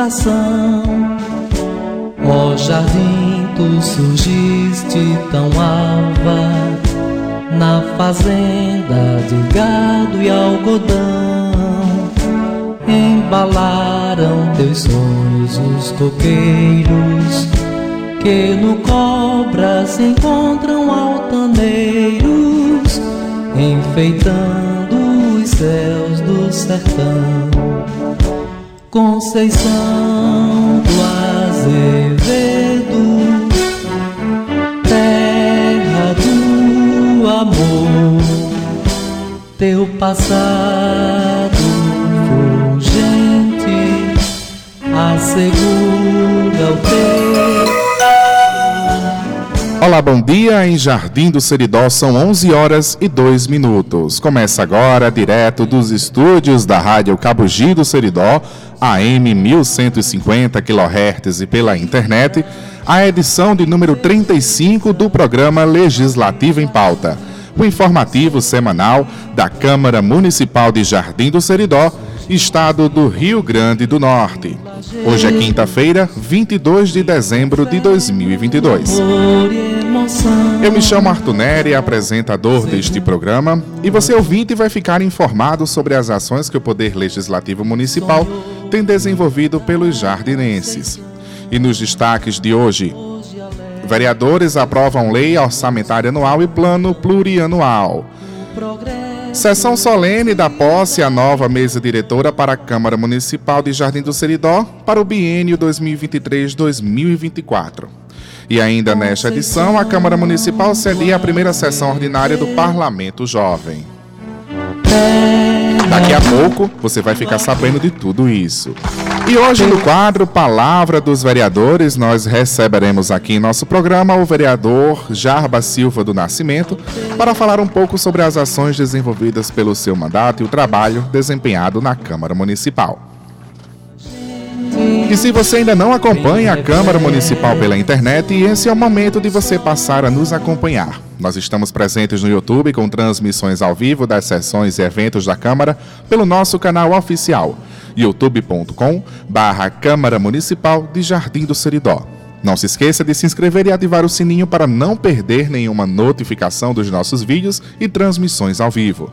Colonização, ó jardim tu surgiste tão ava, na fazenda de gado e algodão, embalaram teus sonhos os coqueiros que no cobra se encontram altaneiros, enfeitando os céus do sertão. Conceição do Azevedo, terra do amor, teu passado fulgente assegura o teu. Olá, bom dia. Em Jardim do Seridó são 11 horas e 2 minutos. Começa agora, direto dos estúdios da Rádio Cabugi do Seridó, AM 1150 kHz e pela internet, a edição de número 35 do programa Legislativo em Pauta, o informativo semanal da Câmara Municipal de Jardim do Seridó, estado do Rio Grande do Norte. Hoje é quinta-feira, 22 de dezembro de 2022. Eu me chamo Arthur Neri, apresentador deste programa, e você ouvinte vai ficar informado sobre as ações que o Poder Legislativo Municipal tem desenvolvido pelos jardinenses. E nos destaques de hoje, vereadores aprovam lei orçamentária anual e plano plurianual. Sessão solene da posse a nova mesa diretora para a Câmara Municipal de Jardim do Seridó para o biênio 2023-2024. E ainda nesta edição, a Câmara Municipal cedia a primeira sessão ordinária do Parlamento Jovem. Daqui a pouco você vai ficar sabendo de tudo isso. E hoje no quadro Palavra dos Vereadores, nós receberemos aqui em nosso programa o vereador Jarba Silva do Nascimento para falar um pouco sobre as ações desenvolvidas pelo seu mandato e o trabalho desempenhado na Câmara Municipal. E se você ainda não acompanha a Câmara Municipal pela internet, esse é o momento de você passar a nos acompanhar. Nós estamos presentes no YouTube com transmissões ao vivo das sessões e eventos da Câmara pelo nosso canal oficial youtube.com barra Câmara Municipal de Jardim do Seridó. Não se esqueça de se inscrever e ativar o sininho para não perder nenhuma notificação dos nossos vídeos e transmissões ao vivo.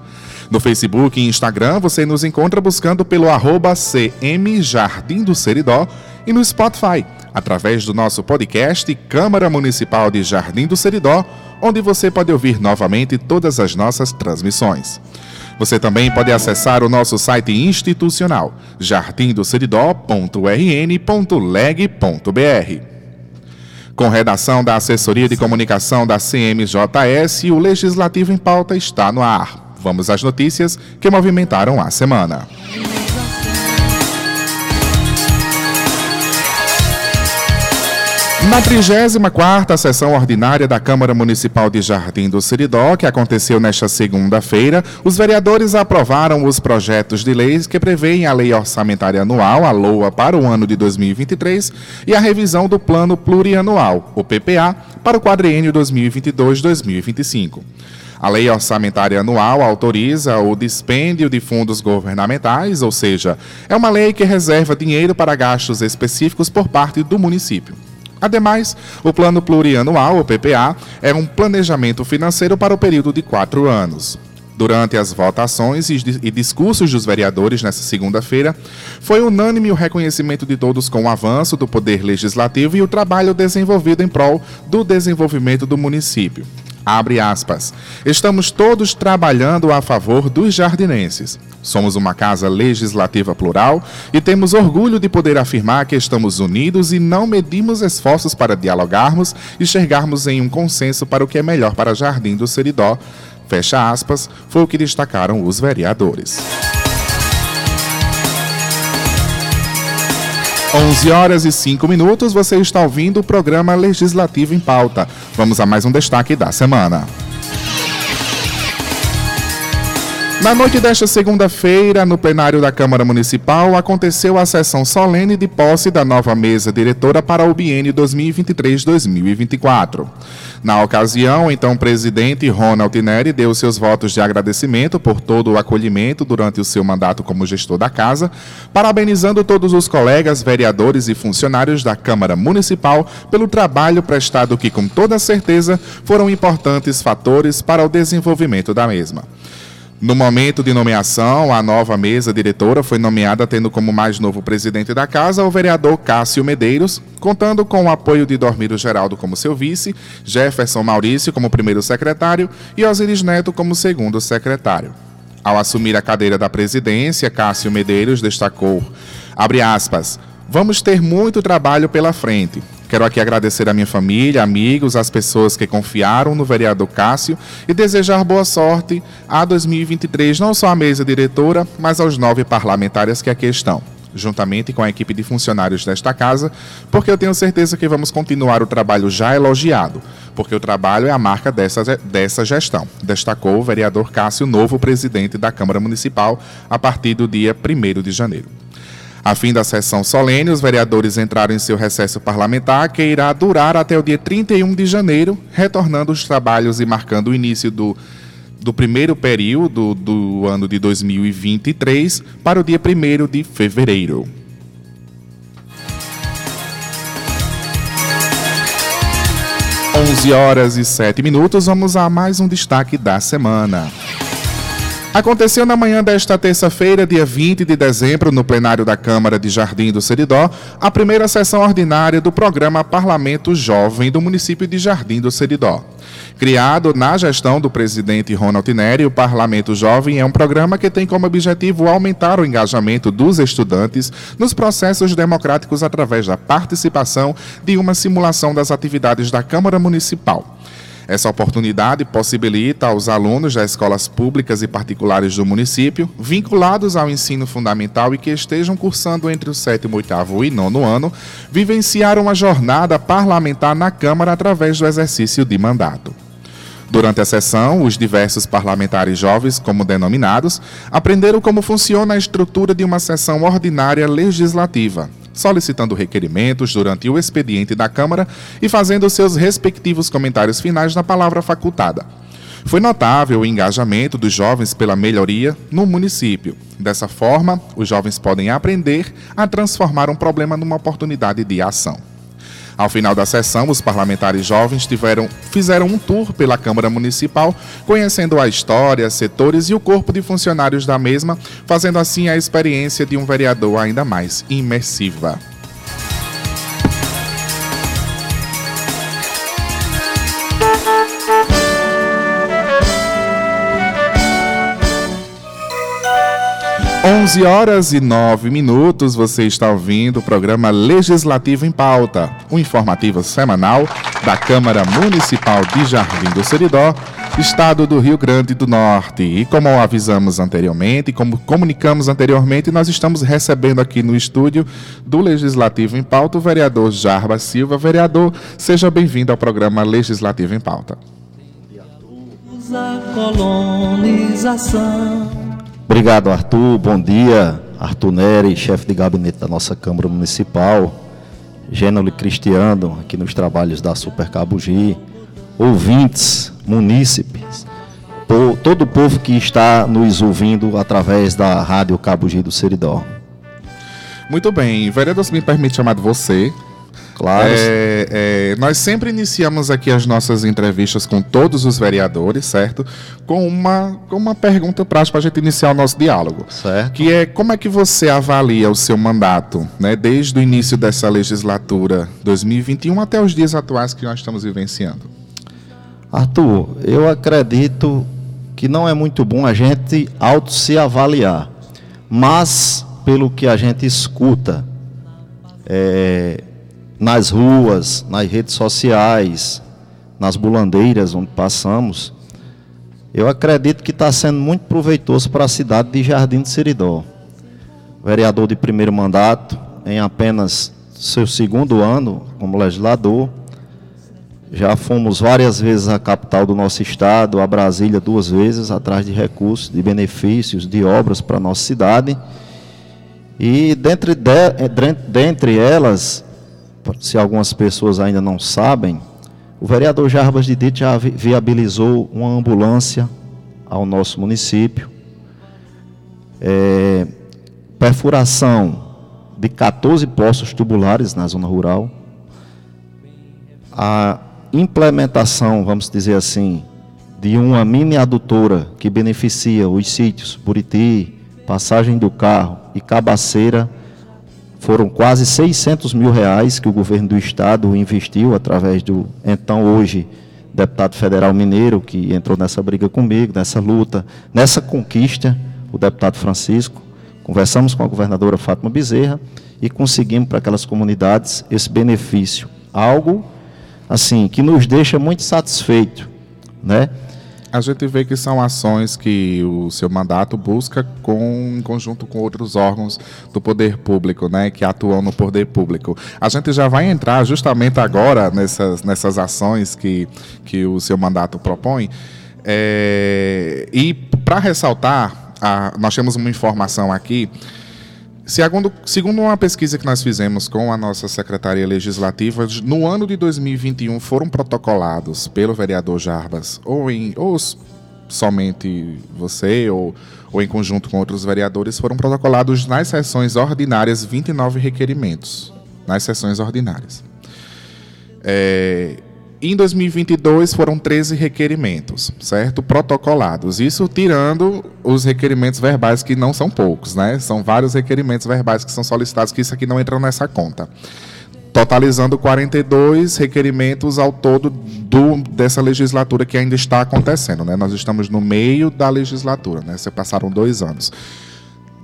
No Facebook e Instagram você nos encontra buscando pelo arroba CM Jardim do Seridó e no Spotify, através do nosso podcast Câmara Municipal de Jardim do Seridó, onde você pode ouvir novamente todas as nossas transmissões. Você também pode acessar o nosso site institucional jardindoceridó.rn.leg.br. Com redação da Assessoria de Comunicação da CMJS, o Legislativo em Pauta está no ar. Vamos às notícias que movimentaram a semana. Na 34ª sessão ordinária da Câmara Municipal de Jardim do Seridó, que aconteceu nesta segunda-feira, os vereadores aprovaram os projetos de leis que prevêem a Lei Orçamentária Anual, a LOA, para o ano de 2023 e a revisão do Plano Plurianual, o PPA, para o quadriênio 2022-2025. A Lei Orçamentária Anual autoriza o dispêndio de fundos governamentais, ou seja, é uma lei que reserva dinheiro para gastos específicos por parte do município. Ademais, o Plano Plurianual, o PPA, é um planejamento financeiro para o período de quatro anos. Durante as votações e discursos dos vereadores nesta segunda-feira, foi unânime o reconhecimento de todos com o avanço do poder legislativo e o trabalho desenvolvido em prol do desenvolvimento do município. Abre aspas. Estamos todos trabalhando a favor dos jardinenses. Somos uma casa legislativa plural e temos orgulho de poder afirmar que estamos unidos e não medimos esforços para dialogarmos e chegarmos em um consenso para o que é melhor para Jardim do Seridó. Fecha aspas, foi o que destacaram os vereadores. 11 horas e 5 minutos, você está ouvindo o programa Legislativo em Pauta. Vamos a mais um destaque da semana. Na noite desta segunda-feira, no plenário da Câmara Municipal, aconteceu a sessão solene de posse da nova mesa diretora para o biênio 2023-2024. Na ocasião, então, o presidente Ronald Neri deu seus votos de agradecimento por todo o acolhimento durante o seu mandato como gestor da casa, parabenizando todos os colegas, vereadores e funcionários da Câmara Municipal pelo trabalho prestado que, com toda certeza, foram importantes fatores para o desenvolvimento da mesma. No momento de nomeação, a nova mesa diretora foi nomeada tendo como mais novo presidente da casa o vereador Cássio Medeiros, contando com o apoio de Dormiro Geraldo como seu vice, Jefferson Maurício como primeiro secretário e Osiris Neto como segundo secretário. Ao assumir a cadeira da presidência, Cássio Medeiros destacou, abre aspas, vamos ter muito trabalho pela frente. Quero aqui agradecer a minha família, amigos, as pessoas que confiaram no vereador Cássio e desejar boa sorte a 2023, não só à mesa diretora, mas aos nove parlamentares que aqui estão, juntamente com a equipe de funcionários desta casa, porque eu tenho certeza que vamos continuar o trabalho já elogiado, porque o trabalho é a marca dessa, dessa gestão, destacou o vereador Cássio, novo presidente da Câmara Municipal, a partir do dia 1 de janeiro. A fim da sessão solene, os vereadores entraram em seu recesso parlamentar, que irá durar até o dia 31 de janeiro, retornando os trabalhos e marcando o início do, do primeiro período do ano de 2023 para o dia 1 de fevereiro. Onze horas e sete minutos, vamos a mais um destaque da semana. Aconteceu na manhã desta terça-feira, dia 20 de dezembro, no plenário da Câmara de Jardim do Seridó, a primeira sessão ordinária do programa Parlamento Jovem do município de Jardim do Seridó. Criado na gestão do presidente Ronald Neri, o Parlamento Jovem é um programa que tem como objetivo aumentar o engajamento dos estudantes nos processos democráticos através da participação de uma simulação das atividades da Câmara Municipal. Essa oportunidade possibilita aos alunos das escolas públicas e particulares do município, vinculados ao ensino fundamental e que estejam cursando entre o sétimo, oitavo e nono ano, vivenciar uma jornada parlamentar na Câmara através do exercício de mandato. Durante a sessão, os diversos parlamentares jovens, como denominados, aprenderam como funciona a estrutura de uma sessão ordinária legislativa, solicitando requerimentos durante o expediente da Câmara e fazendo seus respectivos comentários finais na palavra facultada. Foi notável o engajamento dos jovens pela melhoria no município. Dessa forma, os jovens podem aprender a transformar um problema numa oportunidade de ação. Ao final da sessão, os parlamentares jovens tiveram, fizeram um tour pela Câmara Municipal, conhecendo a história, setores e o corpo de funcionários da mesma, fazendo assim a experiência de um vereador ainda mais imersiva. 11 horas e 9 minutos, você está ouvindo o programa Legislativo em Pauta, um informativo semanal da Câmara Municipal de Jardim do Seridó, Estado do Rio Grande do Norte. E como avisamos anteriormente, como comunicamos anteriormente, nós estamos recebendo aqui no estúdio do Legislativo em Pauta o vereador Jarba Silva. Vereador, seja bem-vindo ao programa Legislativo em Pauta. A colonização Obrigado, Arthur. Bom dia. Arthur Neri, chefe de gabinete da nossa Câmara Municipal. Gênero Cristiano, aqui nos trabalhos da Super Cabugi. Ouvintes, munícipes, todo o povo que está nos ouvindo através da Rádio Cabugi do Seridó. Muito bem. Vereador, se me permite chamar de você, Claro. É, é, nós sempre iniciamos aqui as nossas entrevistas com todos os vereadores, certo? Com uma, com uma pergunta prática para a gente iniciar o nosso diálogo. Certo. Que é como é que você avalia o seu mandato, né? Desde o início dessa legislatura 2021 até os dias atuais que nós estamos vivenciando. Arthur, eu acredito que não é muito bom a gente auto se avaliar, mas pelo que a gente escuta é, nas ruas, nas redes sociais, nas bulandeiras onde passamos, eu acredito que está sendo muito proveitoso para a cidade de Jardim de Seridó. Vereador de primeiro mandato, em apenas seu segundo ano como legislador, já fomos várias vezes à capital do nosso estado, a Brasília duas vezes, atrás de recursos, de benefícios, de obras para a nossa cidade. E dentre, de, dentre elas, se algumas pessoas ainda não sabem, o vereador Jarbas de Dito já viabilizou uma ambulância ao nosso município, é, perfuração de 14 postos tubulares na zona rural, a implementação, vamos dizer assim, de uma mini adutora que beneficia os sítios Buriti, Passagem do Carro e Cabaceira, foram quase 600 mil reais que o governo do estado investiu através do então hoje deputado federal mineiro que entrou nessa briga comigo, nessa luta, nessa conquista, o deputado Francisco. Conversamos com a governadora Fátima Bezerra e conseguimos para aquelas comunidades esse benefício, algo assim, que nos deixa muito satisfeito, né? A gente vê que são ações que o seu mandato busca com, em conjunto com outros órgãos do poder público, né, que atuam no poder público. A gente já vai entrar justamente agora nessas, nessas ações que, que o seu mandato propõe. É, e para ressaltar, a, nós temos uma informação aqui Segundo, segundo uma pesquisa que nós fizemos com a nossa Secretaria Legislativa, no ano de 2021 foram protocolados pelo vereador Jarbas, ou, em, ou somente você, ou, ou em conjunto com outros vereadores, foram protocolados nas sessões ordinárias 29 requerimentos. Nas sessões ordinárias. É, em 2022 foram 13 requerimentos, certo? Protocolados. Isso tirando os requerimentos verbais que não são poucos, né? São vários requerimentos verbais que são solicitados que isso aqui não entra nessa conta. Totalizando 42 requerimentos ao todo do, dessa legislatura que ainda está acontecendo, né? Nós estamos no meio da legislatura, né? Se passaram dois anos.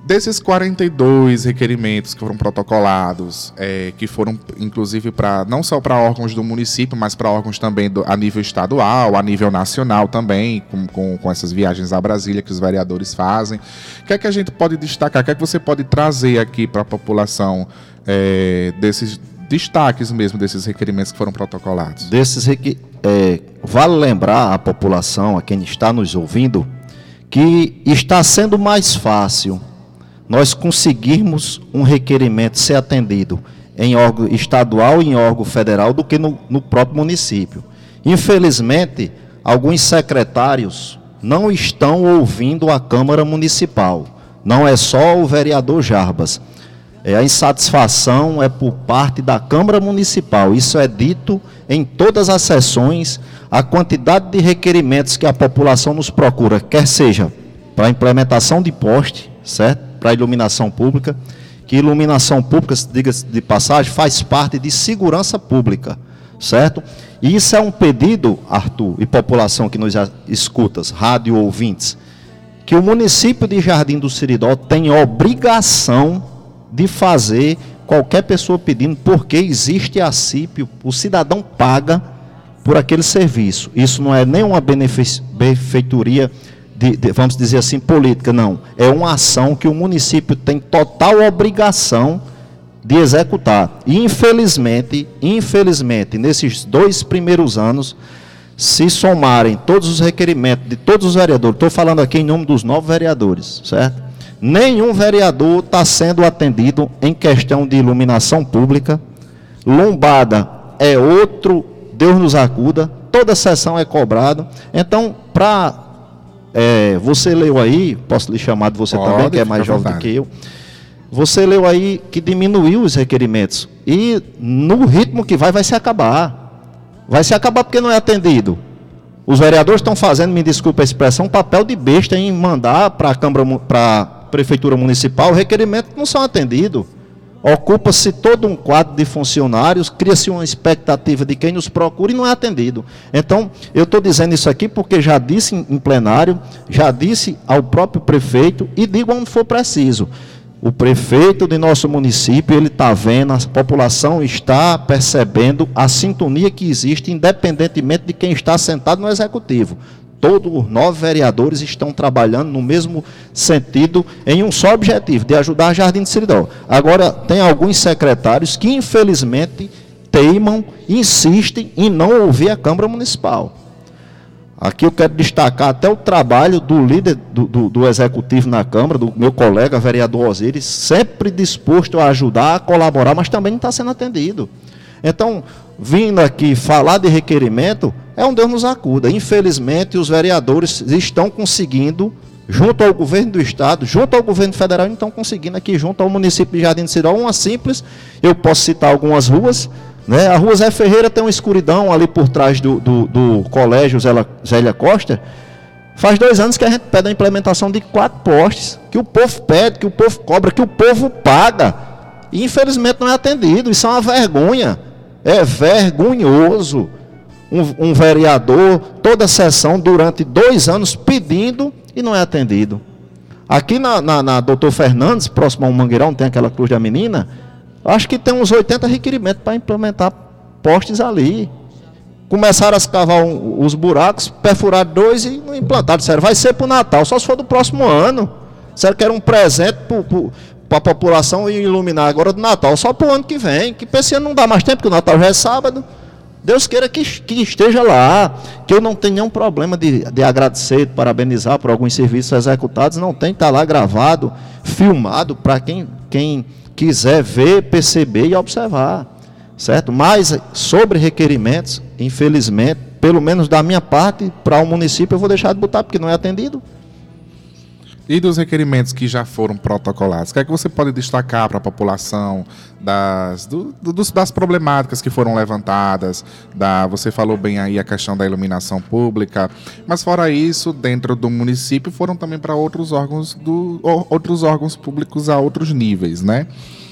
Desses 42 requerimentos que foram protocolados, é, que foram inclusive para não só para órgãos do município, mas para órgãos também do, a nível estadual, a nível nacional também, com, com, com, essas viagens a Brasília que os vereadores fazem. O que é que a gente pode destacar? O que é que você pode trazer aqui para a população é, desses destaques mesmo desses requerimentos que foram protocolados? Desses requ... é, vale lembrar à população, a quem está nos ouvindo, que está sendo mais fácil nós conseguirmos um requerimento ser atendido em órgão estadual e em órgão federal do que no, no próprio município. Infelizmente, alguns secretários não estão ouvindo a Câmara Municipal. Não é só o vereador Jarbas. É, a insatisfação é por parte da Câmara Municipal. Isso é dito em todas as sessões. A quantidade de requerimentos que a população nos procura, quer seja para implementação de poste, certo? Para iluminação pública, que iluminação pública, diga-se de passagem, faz parte de segurança pública, certo? E isso é um pedido, Arthur, e população que nos escutas, rádio ouvintes, que o município de Jardim do Siridó tem obrigação de fazer qualquer pessoa pedindo, porque existe a CIP, o cidadão paga por aquele serviço. Isso não é nenhuma benefeitoria de, de, vamos dizer assim, política, não. É uma ação que o município tem total obrigação de executar. E infelizmente, infelizmente, nesses dois primeiros anos, se somarem todos os requerimentos de todos os vereadores, estou falando aqui em nome dos nove vereadores, certo? Nenhum vereador está sendo atendido em questão de iluminação pública. Lombada é outro, Deus nos acuda, toda sessão é cobrado. Então, para é, você leu aí, posso lhe chamar de você Pode, também, que é mais jovem do que eu. Você leu aí que diminuiu os requerimentos. E no ritmo que vai, vai se acabar. Vai se acabar porque não é atendido. Os vereadores estão fazendo, me desculpe a expressão, um papel de besta em mandar para a Câmara, para a Prefeitura Municipal requerimentos que não são atendidos. Ocupa-se todo um quadro de funcionários, cria-se uma expectativa de quem nos procura e não é atendido. Então, eu estou dizendo isso aqui porque já disse em plenário, já disse ao próprio prefeito e digo onde for preciso. O prefeito de nosso município, ele está vendo, a população está percebendo a sintonia que existe, independentemente de quem está sentado no executivo todos os nove vereadores estão trabalhando no mesmo sentido, em um só objetivo, de ajudar Jardim de Seridó. Agora, tem alguns secretários que, infelizmente, teimam, insistem em não ouvir a Câmara Municipal. Aqui eu quero destacar até o trabalho do líder do, do, do, executivo na Câmara, do meu colega vereador Osiris, sempre disposto a ajudar, a colaborar, mas também não está sendo atendido. Então, vindo aqui falar de requerimento, é um Deus nos acuda. Infelizmente, os vereadores estão conseguindo, junto ao governo do Estado, junto ao governo federal, estão conseguindo aqui, junto ao município de Jardim de Cidó, uma simples, eu posso citar algumas ruas, né? A rua Zé Ferreira tem uma escuridão ali por trás do, do, do colégio Zélia Costa, Faz dois anos que a gente pede a implementação de quatro postes, que o povo pede, que o povo cobra, que o povo paga. E infelizmente não é atendido. Isso é uma vergonha. É vergonhoso um, um vereador, toda a sessão, durante dois anos, pedindo e não é atendido. Aqui na, na, na Doutor Fernandes, próximo ao Mangueirão, tem aquela cruz da menina, acho que tem uns 80 requerimentos para implementar postes ali. Começaram a escavar um, os buracos, perfurar dois e não implantaram. Sério, vai ser para o Natal, só se for do próximo ano. Sério que era um presente para a população iluminar agora do Natal, só para o ano que vem. Que esse não dá mais tempo, porque o Natal já é sábado. Deus queira que, que esteja lá, que eu não tenha nenhum problema de, de agradecer, de parabenizar por alguns serviços executados, não tem, está lá gravado, filmado, para quem, quem quiser ver, perceber e observar, certo? Mas sobre requerimentos, infelizmente, pelo menos da minha parte, para o município eu vou deixar de botar, porque não é atendido. E dos requerimentos que já foram protocolados, o que é que você pode destacar para a população das, do, dos, das problemáticas que foram levantadas? Da, você falou bem aí a questão da iluminação pública, mas fora isso, dentro do município foram também para outros órgãos do, outros órgãos públicos a outros níveis, né?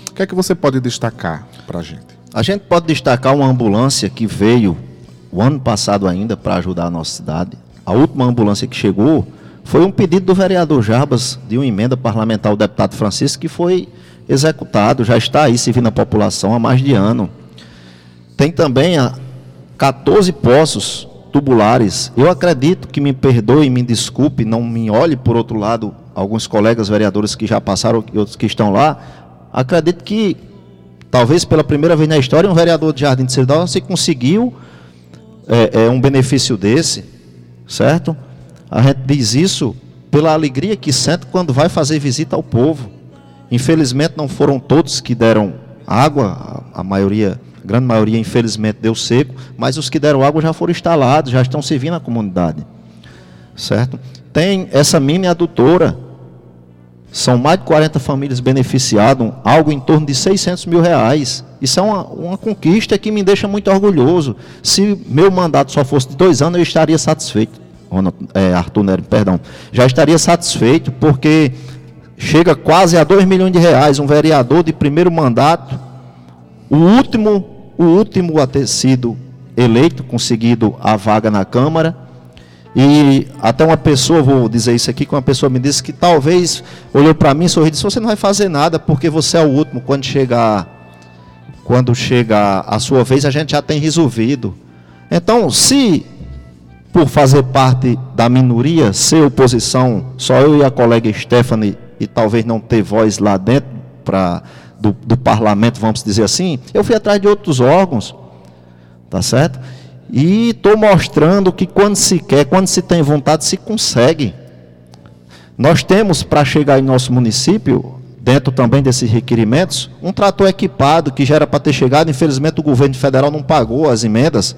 O que é que você pode destacar para a gente? A gente pode destacar uma ambulância que veio o ano passado ainda para ajudar a nossa cidade. A última ambulância que chegou foi um pedido do vereador Jarbas de uma emenda parlamentar ao deputado Francisco que foi executado, já está aí servindo a população há mais de ano. Tem também a 14 poços tubulares. Eu acredito que me perdoe, me desculpe, não me olhe por outro lado, alguns colegas vereadores que já passaram e outros que estão lá. Acredito que, talvez pela primeira vez na história, um vereador de Jardim de Cidadão se conseguiu é, é, um benefício desse, certo? A gente diz isso pela alegria que sente quando vai fazer visita ao povo. Infelizmente não foram todos que deram água, a maioria, a grande maioria infelizmente deu seco, mas os que deram água já foram instalados, já estão servindo a comunidade. Certo? Tem essa mini adutora, são mais de 40 famílias beneficiadas, algo em torno de 600 mil reais. Isso é uma, uma conquista que me deixa muito orgulhoso. Se meu mandato só fosse de dois anos, eu estaria satisfeito é, Arthur perdão, já estaria satisfeito, porque chega quase a 2 milhões de reais um vereador de primeiro mandato, o último, o último a ter sido eleito, conseguido a vaga na Câmara, e até uma pessoa, vou dizer isso aqui, que uma pessoa me disse que talvez olhou para mim e sorriu e disse, você não vai fazer nada porque você é o último, quando chegar quando chega a sua vez, a gente já tem resolvido. Então, se por fazer parte da minoria, ser oposição, só eu e a colega Stephanie, e talvez não ter voz lá dentro pra, do, do parlamento, vamos dizer assim, eu fui atrás de outros órgãos, tá certo? E estou mostrando que quando se quer, quando se tem vontade, se consegue. Nós temos para chegar em nosso município, dentro também desses requerimentos, um trator equipado que já era para ter chegado, infelizmente o governo federal não pagou as emendas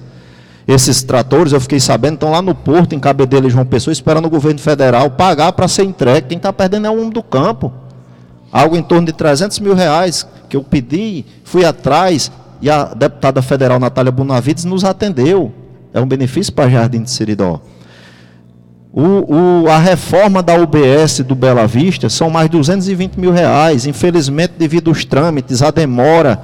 esses tratores, eu fiquei sabendo, estão lá no porto, em Cabedelo e João Pessoa, esperando o governo federal pagar para ser entregue. Quem está perdendo é o homem do campo. Algo em torno de 300 mil reais que eu pedi, fui atrás, e a deputada federal Natália Bonavides nos atendeu. É um benefício para Jardim de Seridó. O, o, a reforma da UBS do Bela Vista são mais 220 mil reais. Infelizmente, devido aos trâmites, a demora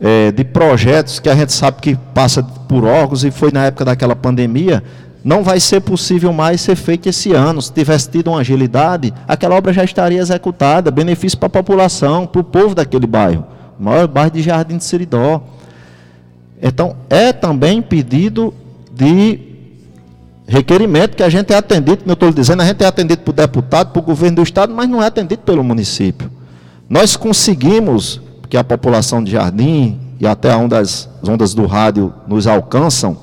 é, de projetos que a gente sabe que passa por órgãos e foi na época daquela pandemia, não vai ser possível mais ser feito esse ano. Se tivesse tido uma agilidade, aquela obra já estaria executada, benefício para a população, para o povo daquele bairro, o maior bairro de Jardim de Seridó. Então, é também pedido de requerimento que a gente é atendido, como eu estou dizendo, a gente é atendido por deputado, por governo do Estado, mas não é atendido pelo município. Nós conseguimos, que a população de Jardim e até onde as ondas do rádio nos alcançam,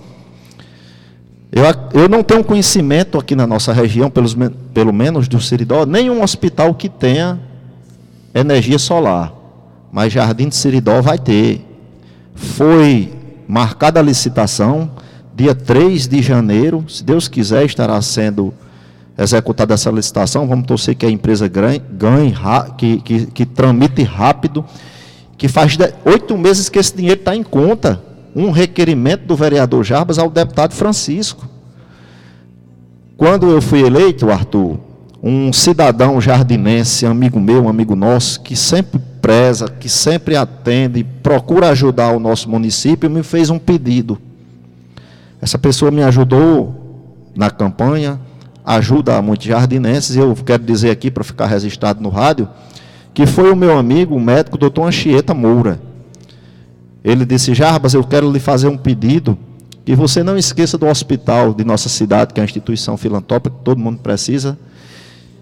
eu, eu não tenho conhecimento aqui na nossa região, pelos, pelo menos do Seridó, nenhum hospital que tenha energia solar. Mas Jardim de Seridó vai ter. Foi marcada a licitação, dia 3 de janeiro, se Deus quiser, estará sendo executada essa licitação. Vamos torcer que a empresa ganhe, ganhe que, que, que tramite rápido, que faz oito meses que esse dinheiro está em conta. Um requerimento do vereador Jarbas ao deputado Francisco. Quando eu fui eleito, Arthur, um cidadão jardinense, amigo meu, amigo nosso, que sempre preza, que sempre atende, procura ajudar o nosso município, me fez um pedido. Essa pessoa me ajudou na campanha, ajuda muitos jardinenses, e eu quero dizer aqui para ficar registrado no rádio, que foi o meu amigo, o médico doutor Anchieta Moura. Ele disse, Jarbas, eu quero lhe fazer um pedido, que você não esqueça do hospital de nossa cidade, que é a instituição filantrópica que todo mundo precisa.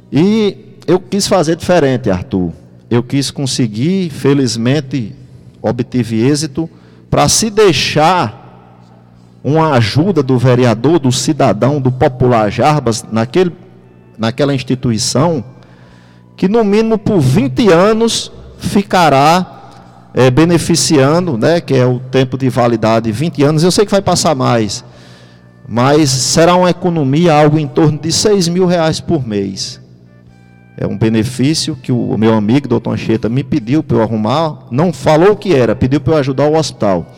E eu quis fazer diferente, Arthur. Eu quis conseguir, felizmente, obtive êxito, para se deixar uma ajuda do vereador, do cidadão, do popular Jarbas, naquele, naquela instituição, que no mínimo por 20 anos ficará é, beneficiando, né, que é o tempo de validade, 20 anos, eu sei que vai passar mais, mas será uma economia, algo em torno de 6 mil reais por mês. É um benefício que o meu amigo, doutor Anchieta, me pediu para eu arrumar, não falou o que era, pediu para eu ajudar o hospital.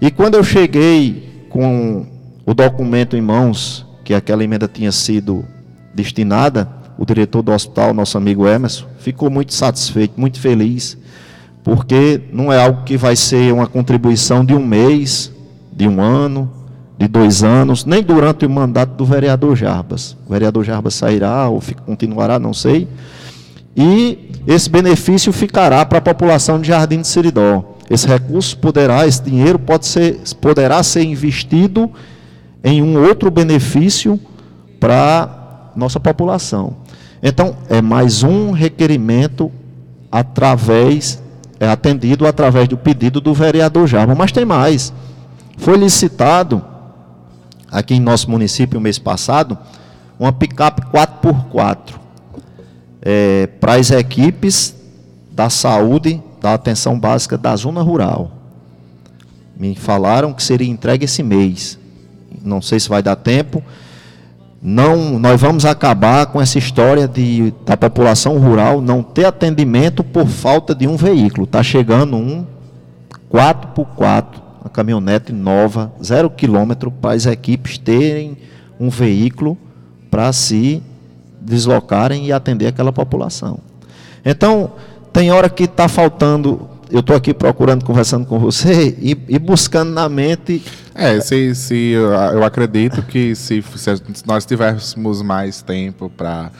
E quando eu cheguei com o documento em mãos, que aquela emenda tinha sido destinada, o diretor do hospital, nosso amigo Emerson, ficou muito satisfeito, muito feliz, porque não é algo que vai ser uma contribuição de um mês, de um ano, de dois anos, nem durante o mandato do vereador Jarbas. O vereador Jarbas sairá ou continuará, não sei. E esse benefício ficará para a população de Jardim de Seridó. Esse recurso poderá, esse dinheiro pode ser, poderá ser investido em um outro benefício para nossa população. Então, é mais um requerimento através, é atendido através do pedido do vereador Jarba. Mas tem mais. Foi licitado, aqui em nosso município, mês passado, uma picape 4x4 é, para as equipes da saúde da atenção básica da zona rural. Me falaram que seria entregue esse mês. Não sei se vai dar tempo. Não, nós vamos acabar com essa história de da população rural não ter atendimento por falta de um veículo. Está chegando um 4x4, uma caminhonete nova, zero quilômetro, para as equipes terem um veículo para se deslocarem e atender aquela população. Então, tem hora que está faltando. Eu estou aqui procurando, conversando com você e, e, buscando na mente. É, se, se eu acredito que se, se nós tivéssemos mais tempo para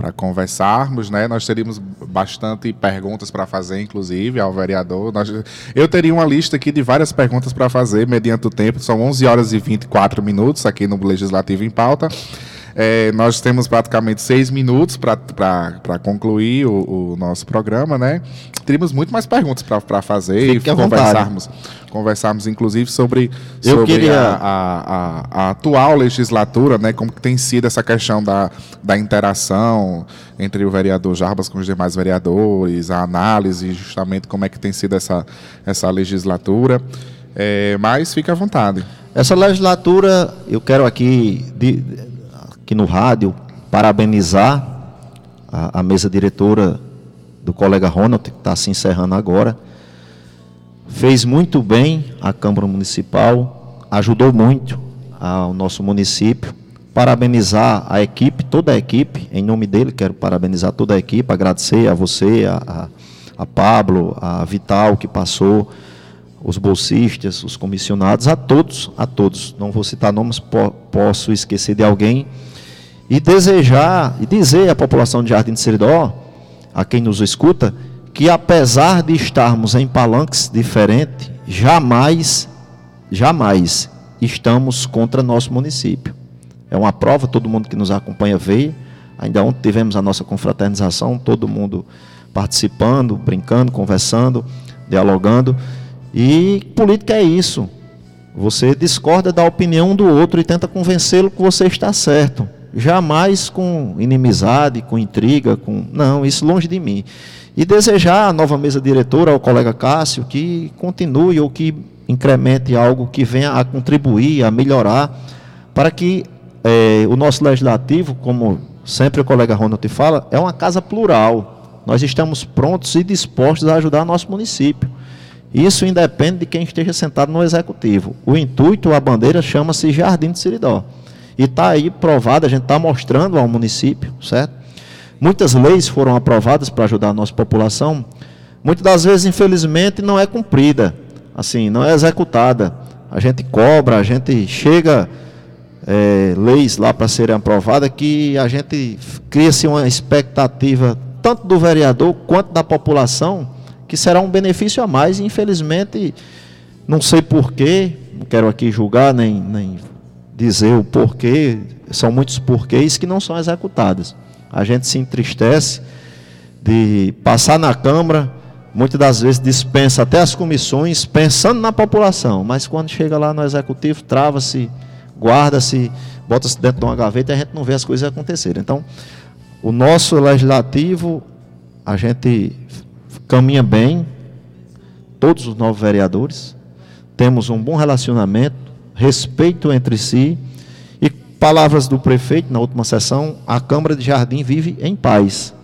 para conversarmos, né? Nós teríamos bastante perguntas para fazer, inclusive, ao vereador. Nós, eu teria uma lista aqui de várias perguntas para fazer, mediante o tempo. São 11 horas e 24 minutos aqui no Legislativo em Pauta. É, nós temos praticamente seis minutos para concluir o, o, nosso programa, né? Teríamos muito mais perguntas para fazer Fique e conversarmos, conversarmos, inclusive, sobre, Eu sobre queria... a, a, a, atual legislatura, né? Como que tem sido essa questão da, da interação entre o vereador Jarbas com os demais vereadores, a análise, justamente como é que tem sido essa, essa legislatura. É, mas fique à vontade. Essa legislatura, eu quero aqui de, aqui no rádio, parabenizar a, a mesa diretora do colega Ronald, que está se encerrando agora. Fez muito bem a Câmara Municipal, ajudou muito ao nosso município, parabenizar a equipe, toda a equipe, em nome dele, quero parabenizar toda a equipe, agradecer a você, a, a, a Pablo, a Vital, que passou, os bolsistas, os comissionados, a todos, a todos. Não vou citar nomes, po posso esquecer de alguém. E desejar, e dizer à população de Jardim de Seridó, a quem nos escuta, que apesar de estarmos em palanques diferentes, jamais, jamais estamos contra nosso município. É uma prova, todo mundo que nos acompanha vê. Ainda ontem tivemos a nossa confraternização, todo mundo participando, brincando, conversando, dialogando. E política é isso. Você discorda da opinião do outro e tenta convencê-lo que você está certo. Jamais com inimizade, com intriga, com. Não, isso longe de mim. E desejar à nova mesa diretora, ao colega Cássio, que continue ou que incremente algo que venha a contribuir, a melhorar, para que é, o nosso legislativo, como sempre o colega Ronald fala, é uma casa plural. Nós estamos prontos e dispostos a ajudar nosso município. Isso independe de quem esteja sentado no executivo. O intuito, a bandeira, chama-se Jardim de Siridó. E está aí provado, a gente está mostrando ao município, certo? Muitas leis foram aprovadas para ajudar a nossa população. Muitas das vezes, infelizmente, não é cumprida, assim, não é executada. A gente cobra, a gente chega é, leis lá para serem aprovadas que a gente cria-se uma expectativa tanto do vereador quanto da população que será um benefício a mais e infelizmente não sei porquê, não quero aqui julgar nem, nem dizer o porquê, são muitos porquês que não são executados. A gente se entristece de passar na Câmara, muitas das vezes dispensa até as comissões pensando na população, mas quando chega lá no Executivo, trava-se, guarda-se, bota-se dentro de uma gaveta e a gente não vê as coisas acontecerem. Então, o nosso legislativo, a gente caminha bem, todos os novos vereadores, temos um bom relacionamento, respeito entre si, e palavras do prefeito na última sessão, a Câmara de Jardim vive em paz.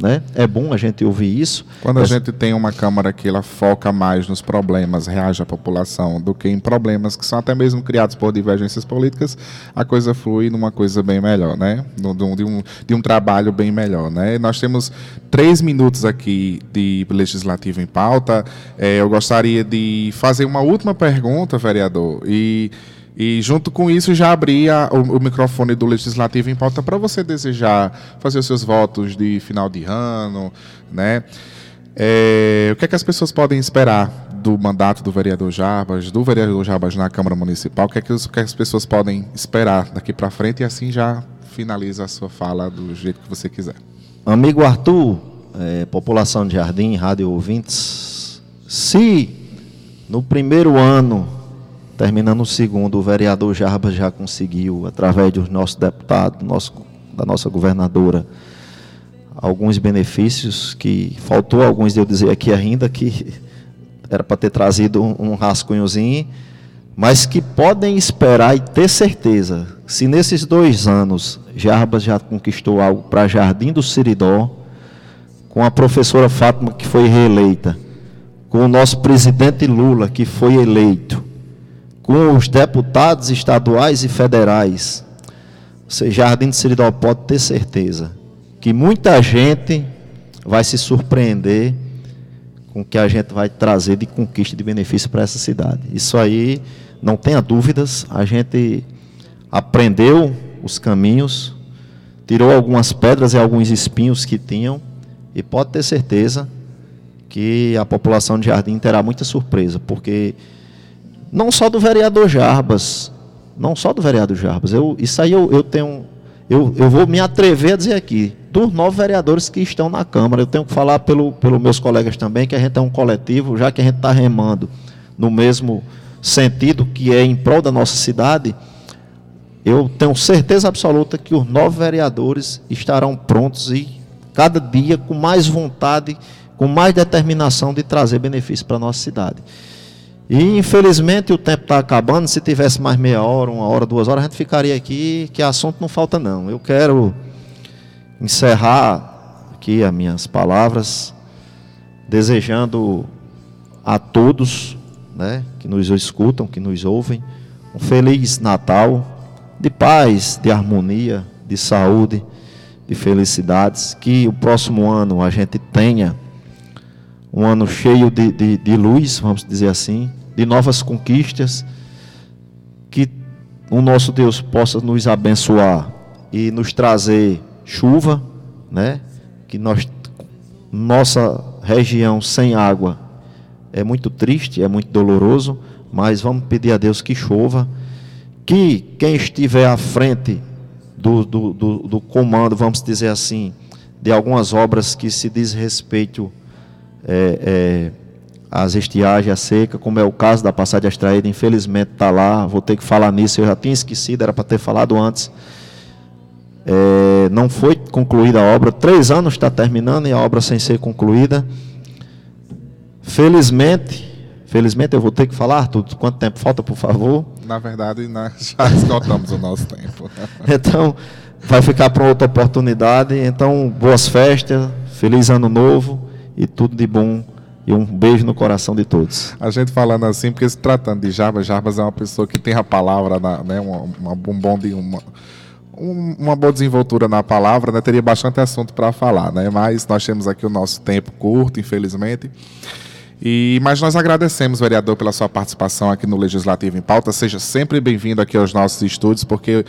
Né? É bom a gente ouvir isso. Quando a gente tem uma Câmara que ela foca mais nos problemas, reage à população, do que em problemas que são até mesmo criados por divergências políticas, a coisa flui numa coisa bem melhor, né? De um, de um, de um trabalho bem melhor, né? Nós temos três minutos aqui de legislativo em pauta. É, eu gostaria de fazer uma última pergunta, vereador, e e junto com isso já abria o, o microfone do Legislativo em pauta para você desejar fazer os seus votos de final de ano, né? É, o que é que as pessoas podem esperar do mandato do vereador Jarbas, do vereador Jarbas na Câmara Municipal? O que é que, os, é que as pessoas podem esperar daqui para frente? E assim já finaliza a sua fala do jeito que você quiser. Amigo Arthur, é, população de Jardim, rádio ouvintes, se no primeiro ano Terminando o segundo, o vereador Jarbas já conseguiu, através dos nossos deputados, nosso, da nossa governadora, alguns benefícios que faltou alguns de eu dizer aqui ainda que era para ter trazido um, um rascunhozinho, mas que podem esperar e ter certeza, se nesses dois anos Jarbas já conquistou algo para Jardim do Siridó, com a professora Fátima que foi reeleita, com o nosso presidente Lula que foi eleito, com os deputados estaduais e federais, você, Jardim de Seridó pode ter certeza que muita gente vai se surpreender com o que a gente vai trazer de conquista de benefício para essa cidade. Isso aí, não tenha dúvidas, a gente aprendeu os caminhos, tirou algumas pedras e alguns espinhos que tinham, e pode ter certeza que a população de Jardim terá muita surpresa, porque não só do vereador Jarbas, não só do vereador Jarbas, eu, isso aí eu, eu tenho, eu, eu vou me atrever a dizer aqui, dos nove vereadores que estão na Câmara, eu tenho que falar pelo, pelos meus colegas também, que a gente é um coletivo, já que a gente está remando no mesmo sentido que é em prol da nossa cidade, eu tenho certeza absoluta que os nove vereadores estarão prontos e cada dia com mais vontade, com mais determinação de trazer benefício para a nossa cidade. E infelizmente o tempo está acabando. Se tivesse mais meia hora, uma hora, duas horas, a gente ficaria aqui, que assunto não falta não. Eu quero encerrar aqui as minhas palavras, desejando a todos né, que nos escutam, que nos ouvem, um feliz Natal, de paz, de harmonia, de saúde, de felicidades. Que o próximo ano a gente tenha um ano cheio de, de, de luz, vamos dizer assim, de novas conquistas. Que o nosso Deus possa nos abençoar e nos trazer chuva, né? Que nós, nossa região sem água é muito triste, é muito doloroso, mas vamos pedir a Deus que chova, que quem estiver à frente do, do, do, do comando, vamos dizer assim, de algumas obras que se diz respeito é, é, às estiagens, à seca, como é o caso da passagem extraída, infelizmente está lá, vou ter que falar nisso, eu já tinha esquecido, era para ter falado antes. É, não foi concluída a obra, três anos está terminando e a obra sem ser concluída. Felizmente, felizmente eu vou ter que falar tudo. Quanto tempo falta, por favor? Na verdade, nós já esgotamos o nosso tempo. Então, vai ficar para outra oportunidade. Então, boas festas, feliz ano novo e tudo de bom. E um beijo no coração de todos. A gente falando assim, porque se tratando de Jarbas, Jarbas é uma pessoa que tem a palavra, na, né, uma, uma, um bom de uma, uma boa desenvoltura na palavra, né? Teria bastante assunto para falar, né? Mas nós temos aqui o nosso tempo curto, infelizmente. E, mas nós agradecemos, vereador, pela sua participação aqui no Legislativo em Pauta. Seja sempre bem-vindo aqui aos nossos estúdios, porque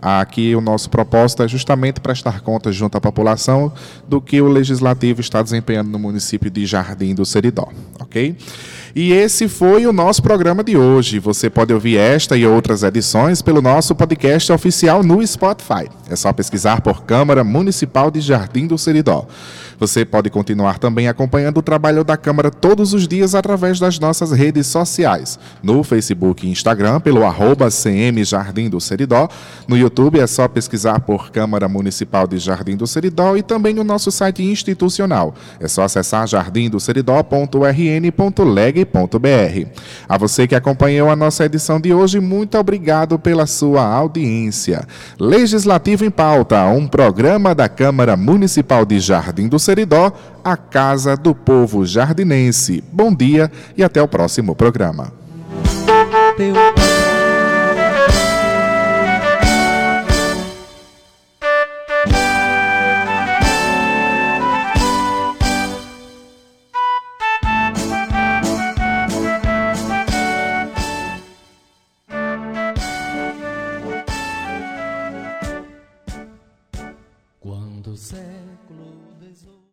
aqui o nosso propósito é justamente prestar contas junto à população do que o Legislativo está desempenhando no município de Jardim do Seridó, ok? E esse foi o nosso programa de hoje. Você pode ouvir esta e outras edições pelo nosso podcast oficial no Spotify. É só pesquisar por Câmara Municipal de Jardim do Seridó. Você pode continuar também acompanhando o trabalho da Câmara todos os dias através das nossas redes sociais. No Facebook e Instagram, pelo arroba CM Jardim do Seridó. No YouTube é só pesquisar por Câmara Municipal de Jardim do Seridó e também no nosso site institucional. É só acessar jardimdoseridó.rn.leg.br. A você que acompanhou a nossa edição de hoje, muito obrigado pela sua audiência. Legislativo em Pauta, um programa da Câmara Municipal de Jardim do Seridó Seridó, a Casa do Povo Jardinense. Bom dia e até o próximo programa.